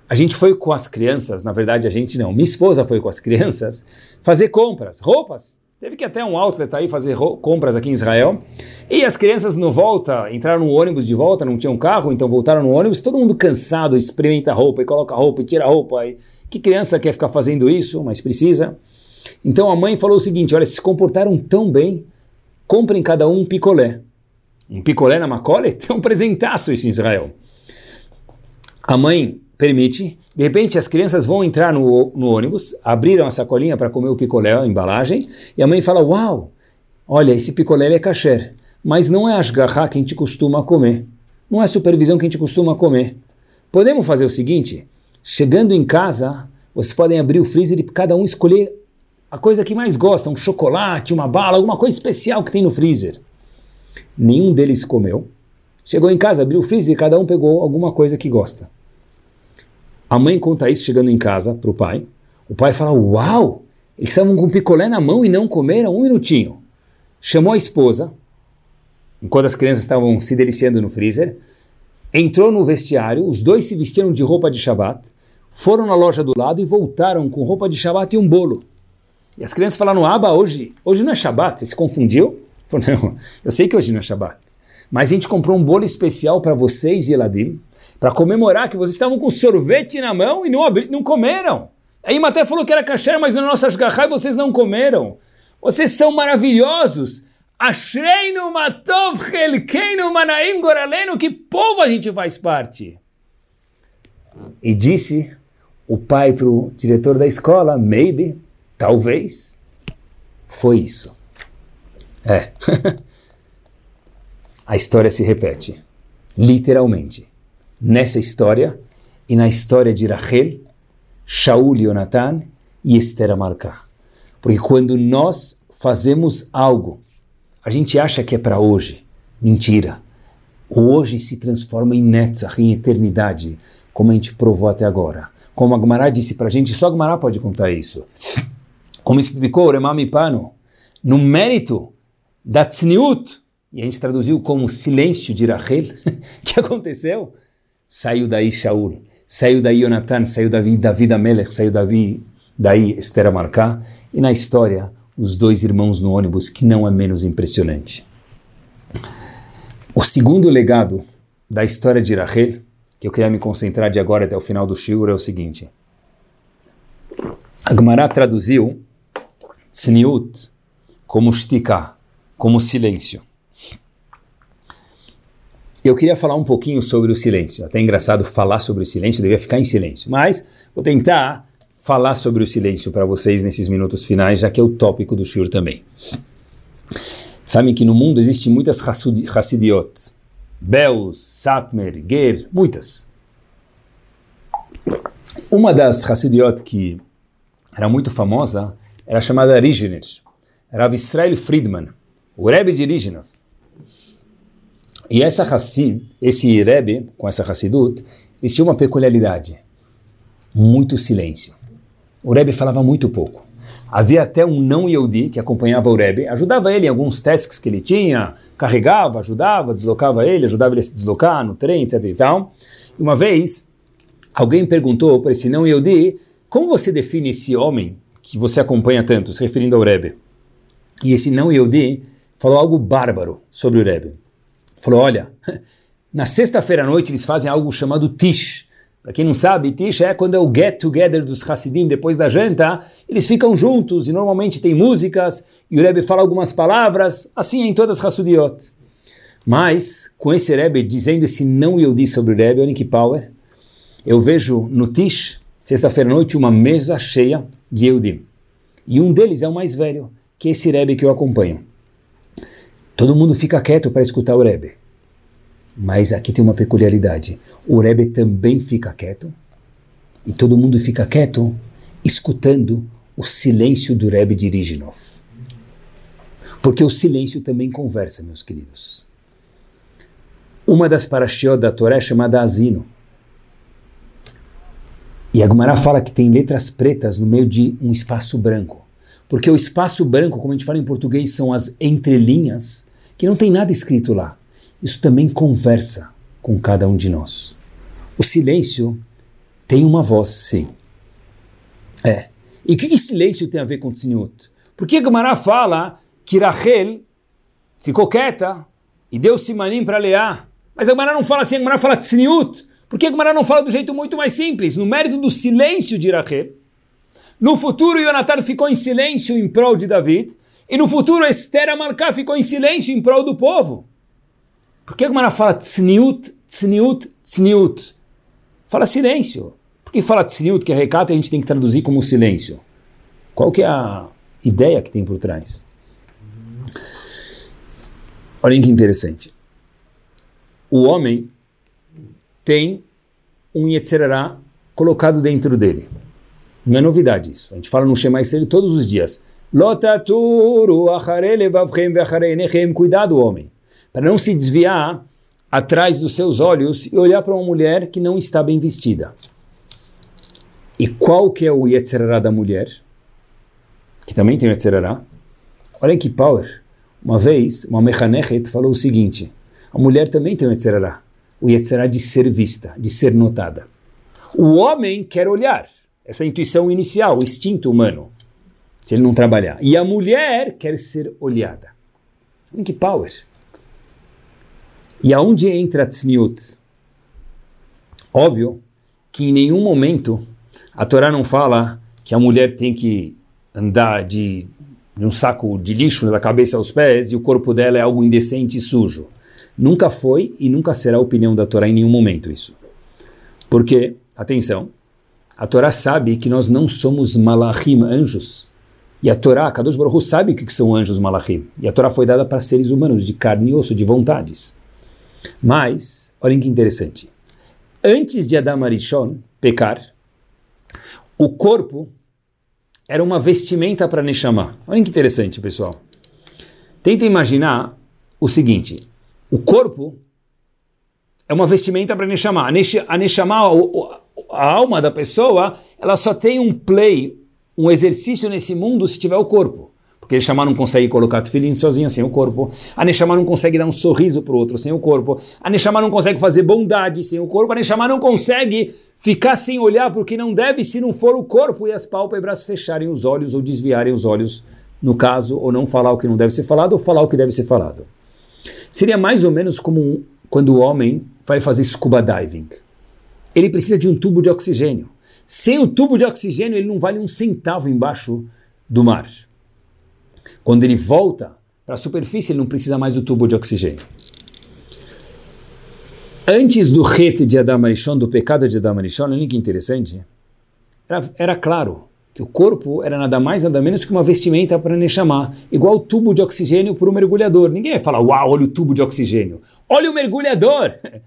a gente foi com as crianças, na verdade a gente não, minha esposa foi com as crianças fazer compras, roupas. Teve que até um outlet aí fazer compras aqui em Israel. E as crianças no volta, entraram no ônibus de volta, não tinham carro, então voltaram no ônibus, todo mundo cansado, experimenta roupa e coloca roupa e tira roupa. E que criança quer ficar fazendo isso, mas precisa? Então a mãe falou o seguinte: olha, se comportaram tão bem comprem cada um um picolé. Um picolé na Macole tem um presentaço isso em Israel. A mãe permite, de repente as crianças vão entrar no, no ônibus, abriram a sacolinha para comer o picolé, a embalagem, e a mãe fala, uau, olha, esse picolé é kasher, mas não é ashgaha que a gente costuma comer, não é supervisão que a gente costuma comer. Podemos fazer o seguinte, chegando em casa, vocês podem abrir o freezer e cada um escolher a coisa que mais gosta, um chocolate, uma bala, alguma coisa especial que tem no freezer. Nenhum deles comeu. Chegou em casa, abriu o freezer e cada um pegou alguma coisa que gosta. A mãe conta isso chegando em casa para o pai. O pai fala: Uau! Eles estavam com picolé na mão e não comeram um minutinho. Chamou a esposa, enquanto as crianças estavam se deliciando no freezer. Entrou no vestiário, os dois se vestiram de roupa de Shabat, foram na loja do lado e voltaram com roupa de Shabat e um bolo. E as crianças falaram, Aba, hoje, hoje não é Shabat, você se confundiu? Falei, não, eu sei que hoje não é Shabat. Mas a gente comprou um bolo especial para vocês, Eladim, para comemorar que vocês estavam com sorvete na mão e não, abri, não comeram. Aí Maté falou que era kasher, mas na nossa garrafa vocês não comeram. Vocês são maravilhosos. Ashreinu matov chelkeinu manaim goraleno. Que povo a gente faz parte. E disse o pai para o diretor da escola, maybe, Talvez foi isso. É. a história se repete, literalmente. Nessa história e na história de Rachel, Shaul Yonatan e Esther Amalcá. Porque quando nós fazemos algo, a gente acha que é para hoje. Mentira. O hoje se transforma em Netzach, em eternidade, como a gente provou até agora. Como a Gmará disse para a gente, só a Gmará pode contar isso. Como explicou o Remami Pano, no mérito da tzniut, e a gente traduziu como silêncio de Rachel, que aconteceu? Saiu daí Shaul, saiu daí Jonathan, saiu daí Davi Amelech, saiu daí, daí Esther Amarcá, e na história, os dois irmãos no ônibus, que não é menos impressionante. O segundo legado da história de Rachel, que eu queria me concentrar de agora até o final do Shiur, é o seguinte. Agmará traduziu Tzniut como shtika, como silêncio. Eu queria falar um pouquinho sobre o silêncio. Até é engraçado falar sobre o silêncio, devia ficar em silêncio. Mas vou tentar falar sobre o silêncio para vocês nesses minutos finais, já que é o tópico do Shur também. Sabem que no mundo existem muitas Hassidiot. Beus, Satmer, Ger, muitas. Uma das Hassidiot que era muito famosa era chamada Rigener. Rav Israel Friedman, o Rebbe de Rigenov. E essa Hassid, esse Rebbe, com essa Hassidut, eles tinham uma peculiaridade. Muito silêncio. O Rebbe falava muito pouco. Havia até um não Yehudi que acompanhava o Rebbe, ajudava ele em alguns tasks que ele tinha, carregava, ajudava, deslocava ele, ajudava ele a se deslocar no trem, etc e tal. E uma vez, alguém perguntou para esse não Yehudi, como você define esse homem que você acompanha tanto, se referindo ao Rebbe? E esse não Yehudi falou algo bárbaro sobre o Rebbe. Falou, olha, na sexta-feira à noite eles fazem algo chamado Tish. Para quem não sabe, Tish é quando é o get together dos Hassidim depois da janta. Eles ficam juntos e normalmente tem músicas e o Rebbe fala algumas palavras. Assim é em todas as Hassudiot. Mas, com esse Rebbe dizendo esse não Yehudi sobre o Rebbe, que power. Eu vejo no Tish, sexta-feira à noite, uma mesa cheia Yehudim. E um deles é o mais velho, que é esse Rebbe que eu acompanho. Todo mundo fica quieto para escutar o Rebbe. Mas aqui tem uma peculiaridade. O Rebbe também fica quieto. E todo mundo fica quieto escutando o silêncio do Rebbe de Riginov. Porque o silêncio também conversa, meus queridos. Uma das parashiot da Torá é chamada Asino. E a Gemara fala que tem letras pretas no meio de um espaço branco. Porque o espaço branco, como a gente fala em português, são as entrelinhas que não tem nada escrito lá. Isso também conversa com cada um de nós. O silêncio tem uma voz, sim. É. E o que, que silêncio tem a ver com tzniut? Por que Gamara fala que Rachel ficou quieta e deu simanim para Leá? Mas a Gamara não fala assim, a Gamara fala tzniut. Por que a Gamara não fala do jeito muito mais simples? No mérito do silêncio de Rachel. No futuro, Jonathan ficou em silêncio em prol de David. E no futuro, Esther Amalcá ficou em silêncio em prol do povo. Por que a Gemara fala tzniut, tzniut, tzniut? Fala silêncio. Por que fala tzniut, que é recato, e a gente tem que traduzir como silêncio? Qual que é a ideia que tem por trás? Olhem que interessante. O homem tem um Yetzerará colocado dentro dele. Não é novidade isso. A gente fala no Shema Israel todos os dias. Cuidado, homem, para não se desviar atrás dos seus olhos e olhar para uma mulher que não está bem vestida. E qual que é o Yetzerará da mulher? Que também tem o Yetzerará. Olha que power. Uma vez, uma Mechanechet falou o seguinte, a mulher também tem o Yetzerará. O Yetzerará de ser vista, de ser notada. O homem quer olhar. Essa intuição inicial, o instinto humano se ele não trabalhar. E a mulher quer ser olhada. Olha que power. E aonde entra tzniut? Óbvio que em nenhum momento a Torá não fala que a mulher tem que andar de, de um saco de lixo da cabeça aos pés e o corpo dela é algo indecente e sujo. Nunca foi e nunca será a opinião da Torá em nenhum momento isso. Porque, atenção, a Torá sabe que nós não somos malachim, anjos. E a Torá, Kadosh Baruch sabe o que são anjos malachim. E a Torá foi dada para seres humanos, de carne e osso, de vontades. Mas, olhem que interessante. Antes de Adam Arishon pecar, o corpo era uma vestimenta para Neshama. Olhem que interessante, pessoal. Tenta imaginar o seguinte. O corpo é uma vestimenta para Neshama. A Neshama, a alma da pessoa, ela só tem um play, um exercício nesse mundo se tiver o corpo. Porque chamar não consegue colocar filhinho sozinho sem o corpo. A Neshama não consegue dar um sorriso para o outro sem o corpo. A Neshama não consegue fazer bondade sem o corpo. A Neshama não consegue ficar sem olhar porque não deve se não for o corpo e as pálpebras fecharem os olhos ou desviarem os olhos, no caso, ou não falar o que não deve ser falado ou falar o que deve ser falado. Seria mais ou menos como quando o homem vai fazer scuba diving. Ele precisa de um tubo de oxigênio. Sem o tubo de oxigênio, ele não vale um centavo embaixo do mar. Quando ele volta para a superfície, ele não precisa mais do tubo de oxigênio. Antes do rete de Adam Arishon, do pecado de Adam Arishon, olha que interessante, era, era, claro que o corpo era nada mais, nada menos que uma vestimenta para Neshama, igual o tubo de oxigênio para o mergulhador. Ninguém vai falar, uau, olha o tubo de oxigênio. Olha o mergulhador!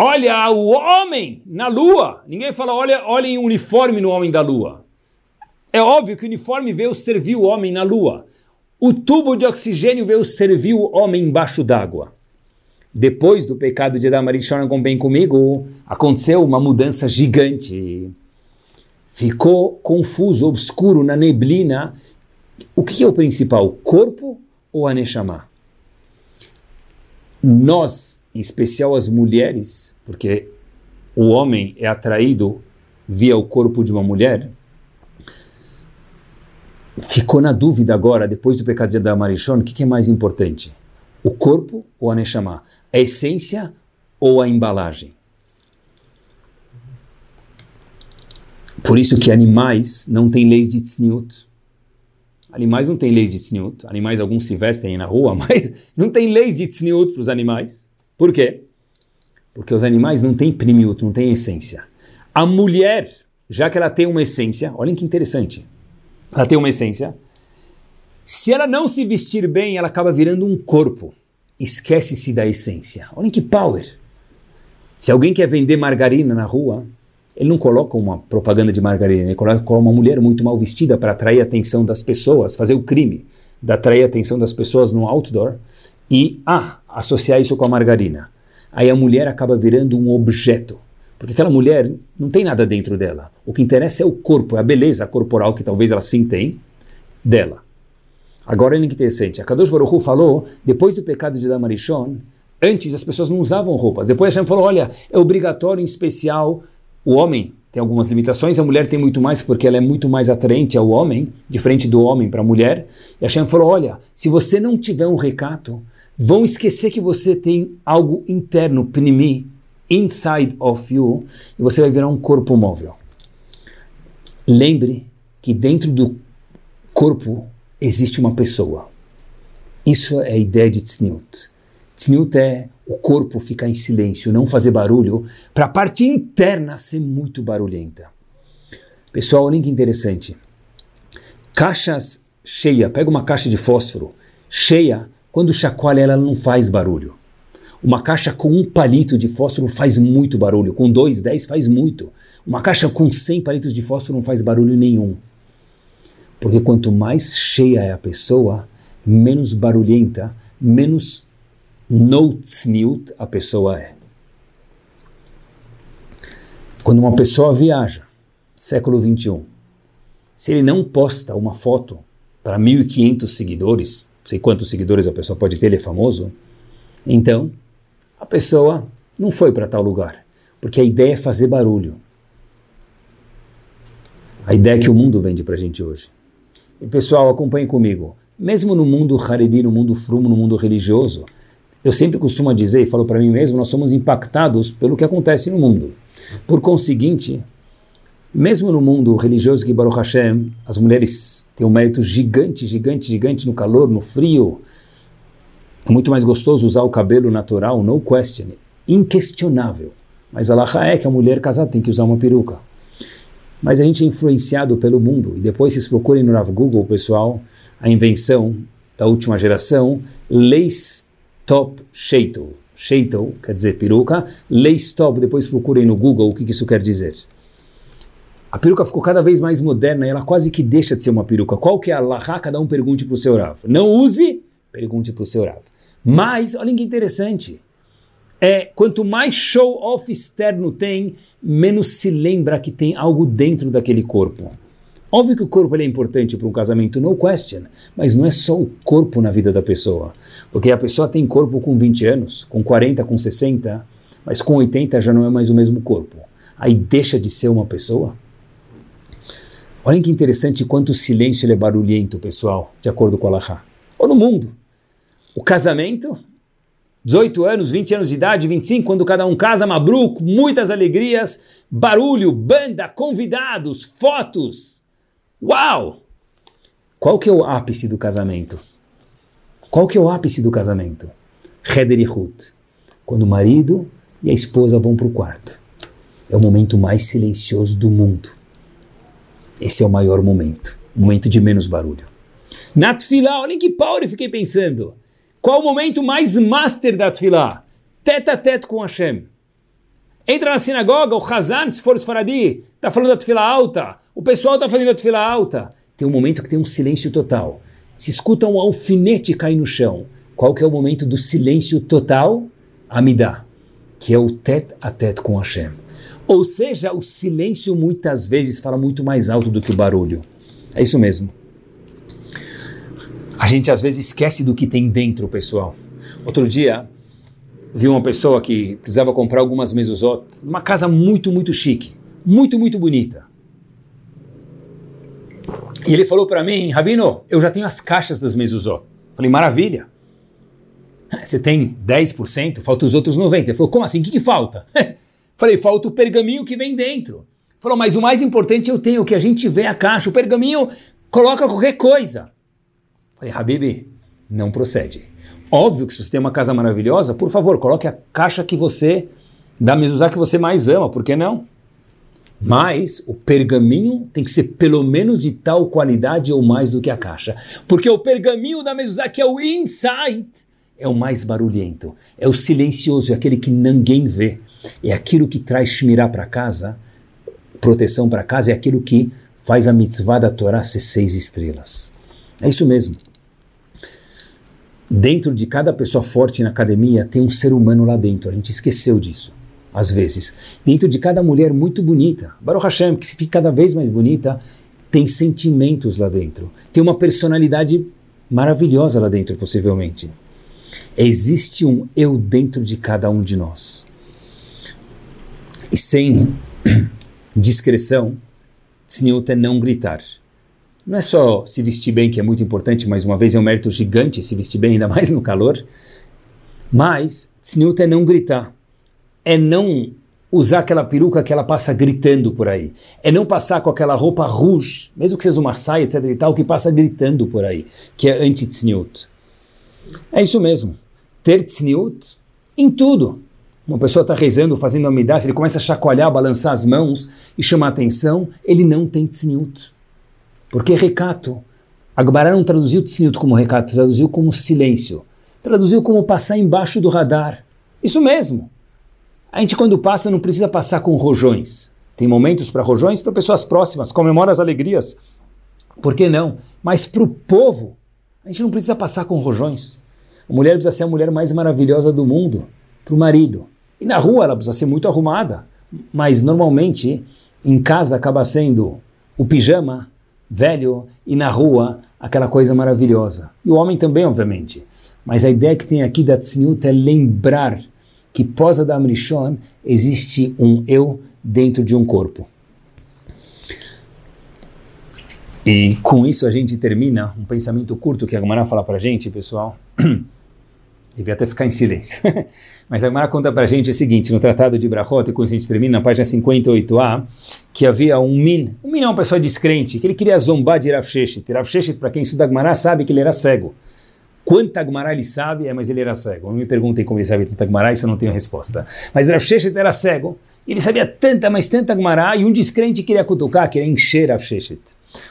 Olha o homem na lua! Ninguém fala, olha, olhem o uniforme no homem da lua. É óbvio que o uniforme veio servir o homem na lua. O tubo de oxigênio veio servir o homem embaixo d'água. Depois do pecado de Adam Arishon, bem comigo, aconteceu uma mudança gigante. Ficou confuso, obscuro, na neblina. O que é o principal, o corpo ou a Neshama? Nós, em especial as mulheres, porque o homem é atraído via o corpo de uma mulher, ficou na dúvida agora, depois do pecado de Adam Arishon, o que, é mais importante? O corpo ou a Neshama? A essência ou a embalagem? Por isso que animais não têm leis de tzniut. Animais não têm leis de tzniut. Animais, alguns se vestem na rua, mas não tem leis de tzniut para os animais. Por quê? Porque os animais não têm primiut, não têm essência. A mulher, já que ela tem uma essência, olhem que interessante ela tem uma essência. Se ela não se vestir bem, ela acaba virando um corpo. Esquece-se da essência. Olhem que power. Se alguém quer vender margarina na rua, ele não coloca uma propaganda de margarina, ele coloca uma mulher muito mal vestida para atrair a atenção das pessoas, fazer o crime de atrair a atenção das pessoas no outdoor e, ah, associar isso com a margarina. Aí a mulher acaba virando um objeto. Porque aquela mulher não tem nada dentro dela. O que interessa é o corpo, é a beleza corporal que talvez ela sim tem dela. Agora é interessante. A Kadosh Baruch Hu falou, depois do pecado de Damarishon, antes as pessoas não usavam roupas. Depois Hashem falou, olha, é obrigatório em especial o homem tem algumas limitações, a mulher tem muito mais porque ela é muito mais atraente ao homem, diferente do homem para a mulher. E Hashem falou, olha, se você não tiver um recato, vão esquecer que você tem algo interno, pnimi, inside of you e você vai virar um corpo móvel. Lembre que dentro do corpo existe uma pessoa. Isso é a ideia de Tzniut. Tzniut é o corpo ficar em silêncio, não fazer barulho, para a parte interna ser muito barulhenta. Pessoal, olha que interessante. Caixas cheia, pega uma caixa de fósforo cheia, quando chacoalha ela não faz barulho. Uma caixa com um palito de fósforo faz muito barulho, com dois, dez faz muito. Uma caixa com cem palitos de fósforo não faz barulho nenhum. Porque quanto mais cheia é a pessoa, menos barulhenta, menos notsniut a pessoa é. Quando uma pessoa viaja, século 21, se ele não posta uma foto para 1.500 seguidores, sei quantos seguidores a pessoa pode ter, ele é famoso, então a pessoa não foi para tal lugar, porque a ideia é fazer barulho. A ideia que o mundo vende para a gente hoje. E pessoal, acompanhe comigo. Mesmo no mundo Haredi, no mundo frumo, no mundo religioso, eu sempre costumo dizer e falo para mim mesmo, nós somos impactados pelo que acontece no mundo. Por conseguinte, mesmo no mundo religioso que Baruch Hashem, as mulheres têm um mérito gigante, gigante, gigante no calor, no frio, é muito mais gostoso usar o cabelo natural, no question, inquestionável. Mas a é que a mulher casada tem que usar uma peruca. Mas a gente é influenciado pelo mundo. E depois vocês procurem no Google, pessoal, a invenção da última geração, Leistop Sheitel. Sheitel quer dizer peruca. Leistop, depois procurem no Google o que isso quer dizer. A peruca ficou cada vez mais moderna e ela quase que deixa de ser uma peruca. Qual que é a lahá? Cada um pergunte para o seu Rav. Não use, pergunte para o seu Rav. Mas, olha que interessante, é, quanto mais show-off externo tem, menos se lembra que tem algo dentro daquele corpo. Óbvio que o corpo é importante para um casamento, no question, mas não é só o corpo na vida da pessoa. Porque a pessoa tem corpo com 20 anos, com 40, com 60, mas com 80 já não é mais o mesmo corpo. Aí deixa de ser uma pessoa? Olhem que interessante quanto silêncio é barulhento, pessoal, de acordo com a Laha. Ou no mundo. O casamento, 18 anos, 20 anos de idade, 25, quando cada um casa, mabruco, muitas alegrias, barulho, banda, convidados, fotos. Uau! Qual que é o ápice do casamento? Qual que é o ápice do casamento? Heder e Ruth. Quando o marido e a esposa vão para o quarto. É o momento mais silencioso do mundo. Esse é o maior momento. O momento de menos barulho. Na olhem que pau eu fiquei pensando. Qual o momento mais master da Tfilá? Tete a tete com Hashem. Entra na sinagoga, o Hazan, se for Faradi, está falando da Tfilá alta. O pessoal está fazendo a Tfilá alta. Tem um momento que tem um silêncio total. Se escuta um alfinete cair no chão. Qual que é o momento do silêncio total? Amidá, que é o tete a tete com Hashem. Ou seja, o silêncio muitas vezes fala muito mais alto do que o barulho. É isso mesmo. A gente às vezes esquece do que tem dentro, pessoal. Outro dia, vi uma pessoa que precisava comprar algumas mezuzot, numa casa muito, muito chique, muito, muito bonita. E ele falou para mim, Rabino, eu já tenho as caixas das mezuzot. Falei, maravilha. Você tem 10%, falta os outros 90%. Ele falou, como assim? O que, que falta? Falei, falta o pergaminho que vem dentro. Falou, mas o mais importante eu tenho, que a gente vê a caixa. O pergaminho coloca qualquer coisa. Falei, Habib, não procede. Óbvio que se você tem uma casa maravilhosa, por favor, coloque a caixa que você, da mezuzá que você mais ama, por que não? Mas o pergaminho tem que ser pelo menos de tal qualidade ou mais do que a caixa. Porque o pergaminho da mezuzá, que é o inside, é o mais barulhento, é o silencioso, é aquele que ninguém vê. É aquilo que traz Shmirá para casa, proteção para casa, é aquilo que faz a mitzvah da Torá ser seis estrelas. É isso mesmo. Dentro de cada pessoa forte na academia tem um ser humano lá dentro. A gente esqueceu disso, às vezes. Dentro de cada mulher muito bonita, Baruch Hashem, que se fica cada vez mais bonita, tem sentimentos lá dentro. Tem uma personalidade maravilhosa lá dentro, possivelmente. Existe um eu dentro de cada um de nós e sem discrição, tzniut é não gritar. Não é só se vestir bem, que é muito importante, mais uma vez é um mérito gigante se vestir bem, ainda mais no calor. Mas tzniut é não gritar. É não usar aquela peruca que ela passa gritando por aí. É não passar com aquela roupa rouge, mesmo que seja uma saia, etc e tal, que passa gritando por aí, que é anti-tzniut. É isso mesmo. Ter tzniut em tudo. Uma pessoa está rezando, fazendo amidah, se ele começa a chacoalhar, balançar as mãos e chamar atenção, ele não tem tzniut. Porque recato. Agbará não traduziu tzniut como recato, traduziu como silêncio. Traduziu como passar embaixo do radar. Isso mesmo. A gente quando passa não precisa passar com rojões. Tem momentos para rojões para pessoas próximas, comemora as alegrias. Por que não? Mas para o povo, a gente não precisa passar com rojões. A mulher precisa ser a mulher mais maravilhosa do mundo. Para o marido. E na rua ela precisa ser muito arrumada, mas normalmente em casa acaba sendo o pijama velho e na rua aquela coisa maravilhosa. E o homem também, obviamente. Mas a ideia que tem aqui da Tzniut é lembrar que pós Adam Rishon existe um eu dentro de um corpo. E com isso a gente termina um pensamento curto que a Gamara fala para gente, pessoal. Devia até ficar em silêncio. Mas a Gemara conta para a gente o seguinte, no Tratado de Brachot, e com isso a gente termina, na página 58a, que havia um Min, um Min é uma pessoa descrente, que ele queria zombar de Rav Sheshet. Rav para quem estuda Gemara, sabe que ele era cego. Quanta Gemara ele sabe, é, mas ele era cego. Não me perguntem como ele sabe tanta Gemara, isso eu não tenho resposta. Mas Rav Sheshet era cego, ele sabia tanta, mas tanta Gemara, e um descrente queria cutucar, queria encher Rav Sheshet.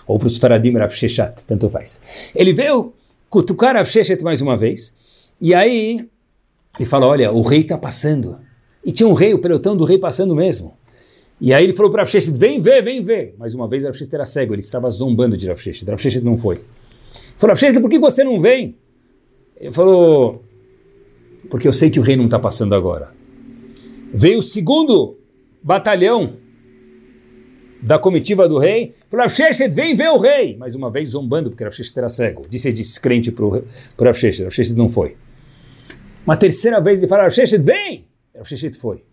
Ou para os Faradim Rav Sheshat, tanto faz. Ele veio cutucar Rav Sheshet mais uma vez, e aí ele fala: Olha, o rei está passando. E tinha um rei, o pelotão do rei passando mesmo. E aí ele falou para Rav Vem ver, vem ver. Mais uma vez Rav era cego, ele estava zombando de Rav Sheshet. Rav não foi. Ele falou: Rav por que você não vem? Ele falou: Porque eu sei que o rei não está passando agora. Veio o segundo batalhão da comitiva do rei, falou, Rav vem ver o rei. Mais uma vez zombando, porque Rav era cego. Disse descrente para o Rav não foi. Uma terceira vez ele falou, Rav vem! Rav foi. Ele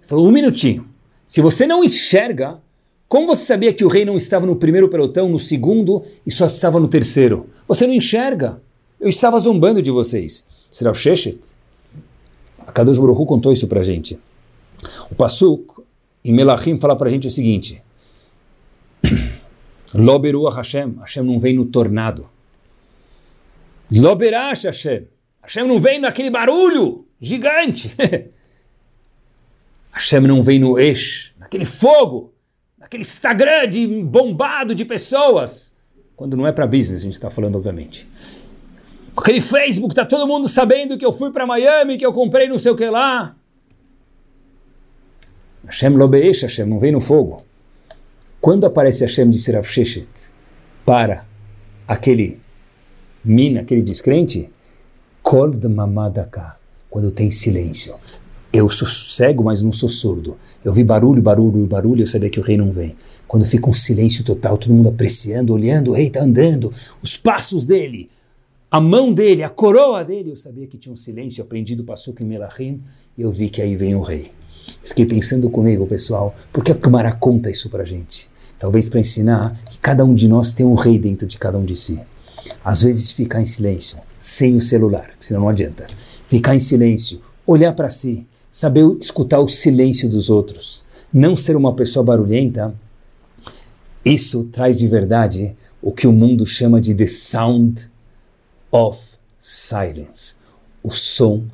falou, um minutinho. Se você não enxerga, como você sabia que o rei não estava no primeiro pelotão, no segundo e só estava no terceiro? Você não enxerga. Eu estava zombando de vocês. Será o Sheshet? A Kadosh Baruch contou isso para a gente. O Pasuk, em Melachim, fala para a gente o seguinte. Loberu Hashem. Hashem não vem no tornado. Loberash Hashem. Hashem não vem naquele barulho gigante. Hashem não vem no Esh, naquele fogo, naquele Instagram de bombado de pessoas. Quando não é para business, a gente está falando, obviamente. Aquele Facebook, tá todo mundo sabendo que eu fui para Miami, que eu comprei não sei o que lá. Hashem Lobeesh, Hashem não vem no fogo. Quando aparece Hashem de Serav Sheshet para aquele min, aquele descrente, Kol Mamadaka, quando tem silêncio. Eu sou cego, mas não sou surdo. Eu vi barulho, barulho, barulho, eu sabia que o rei não vem. Quando fica um silêncio total, todo mundo apreciando, olhando, o rei está andando, os passos dele, a mão dele, a coroa dele, eu sabia que tinha um silêncio, aprendi do Pasuk em Melachim, e eu vi que aí vem o rei. Fiquei pensando comigo, pessoal, por que a Gemara conta isso para gente? Talvez para ensinar que cada um de nós tem um rei dentro de cada um de si. Às vezes ficar em silêncio, sem o celular, senão não adianta. Ficar em silêncio, olhar para si, saber escutar o silêncio dos outros, não ser uma pessoa barulhenta, isso traz de verdade o que o mundo chama de the sound of silence, o som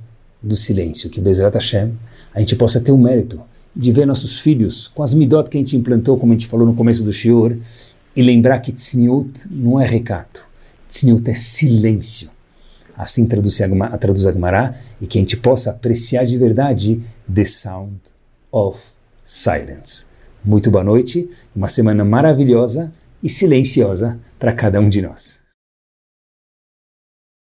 do silêncio, que Bezrat Hashem a gente possa ter o mérito de ver nossos filhos com as midot que a gente implantou, como a gente falou no começo do shiur, e lembrar que tzniut não é recato, tzniut é silêncio. Assim traduz a, traduz a e que a gente possa apreciar de verdade the sound of silence. Muito boa noite, uma semana maravilhosa e silenciosa para cada um de nós.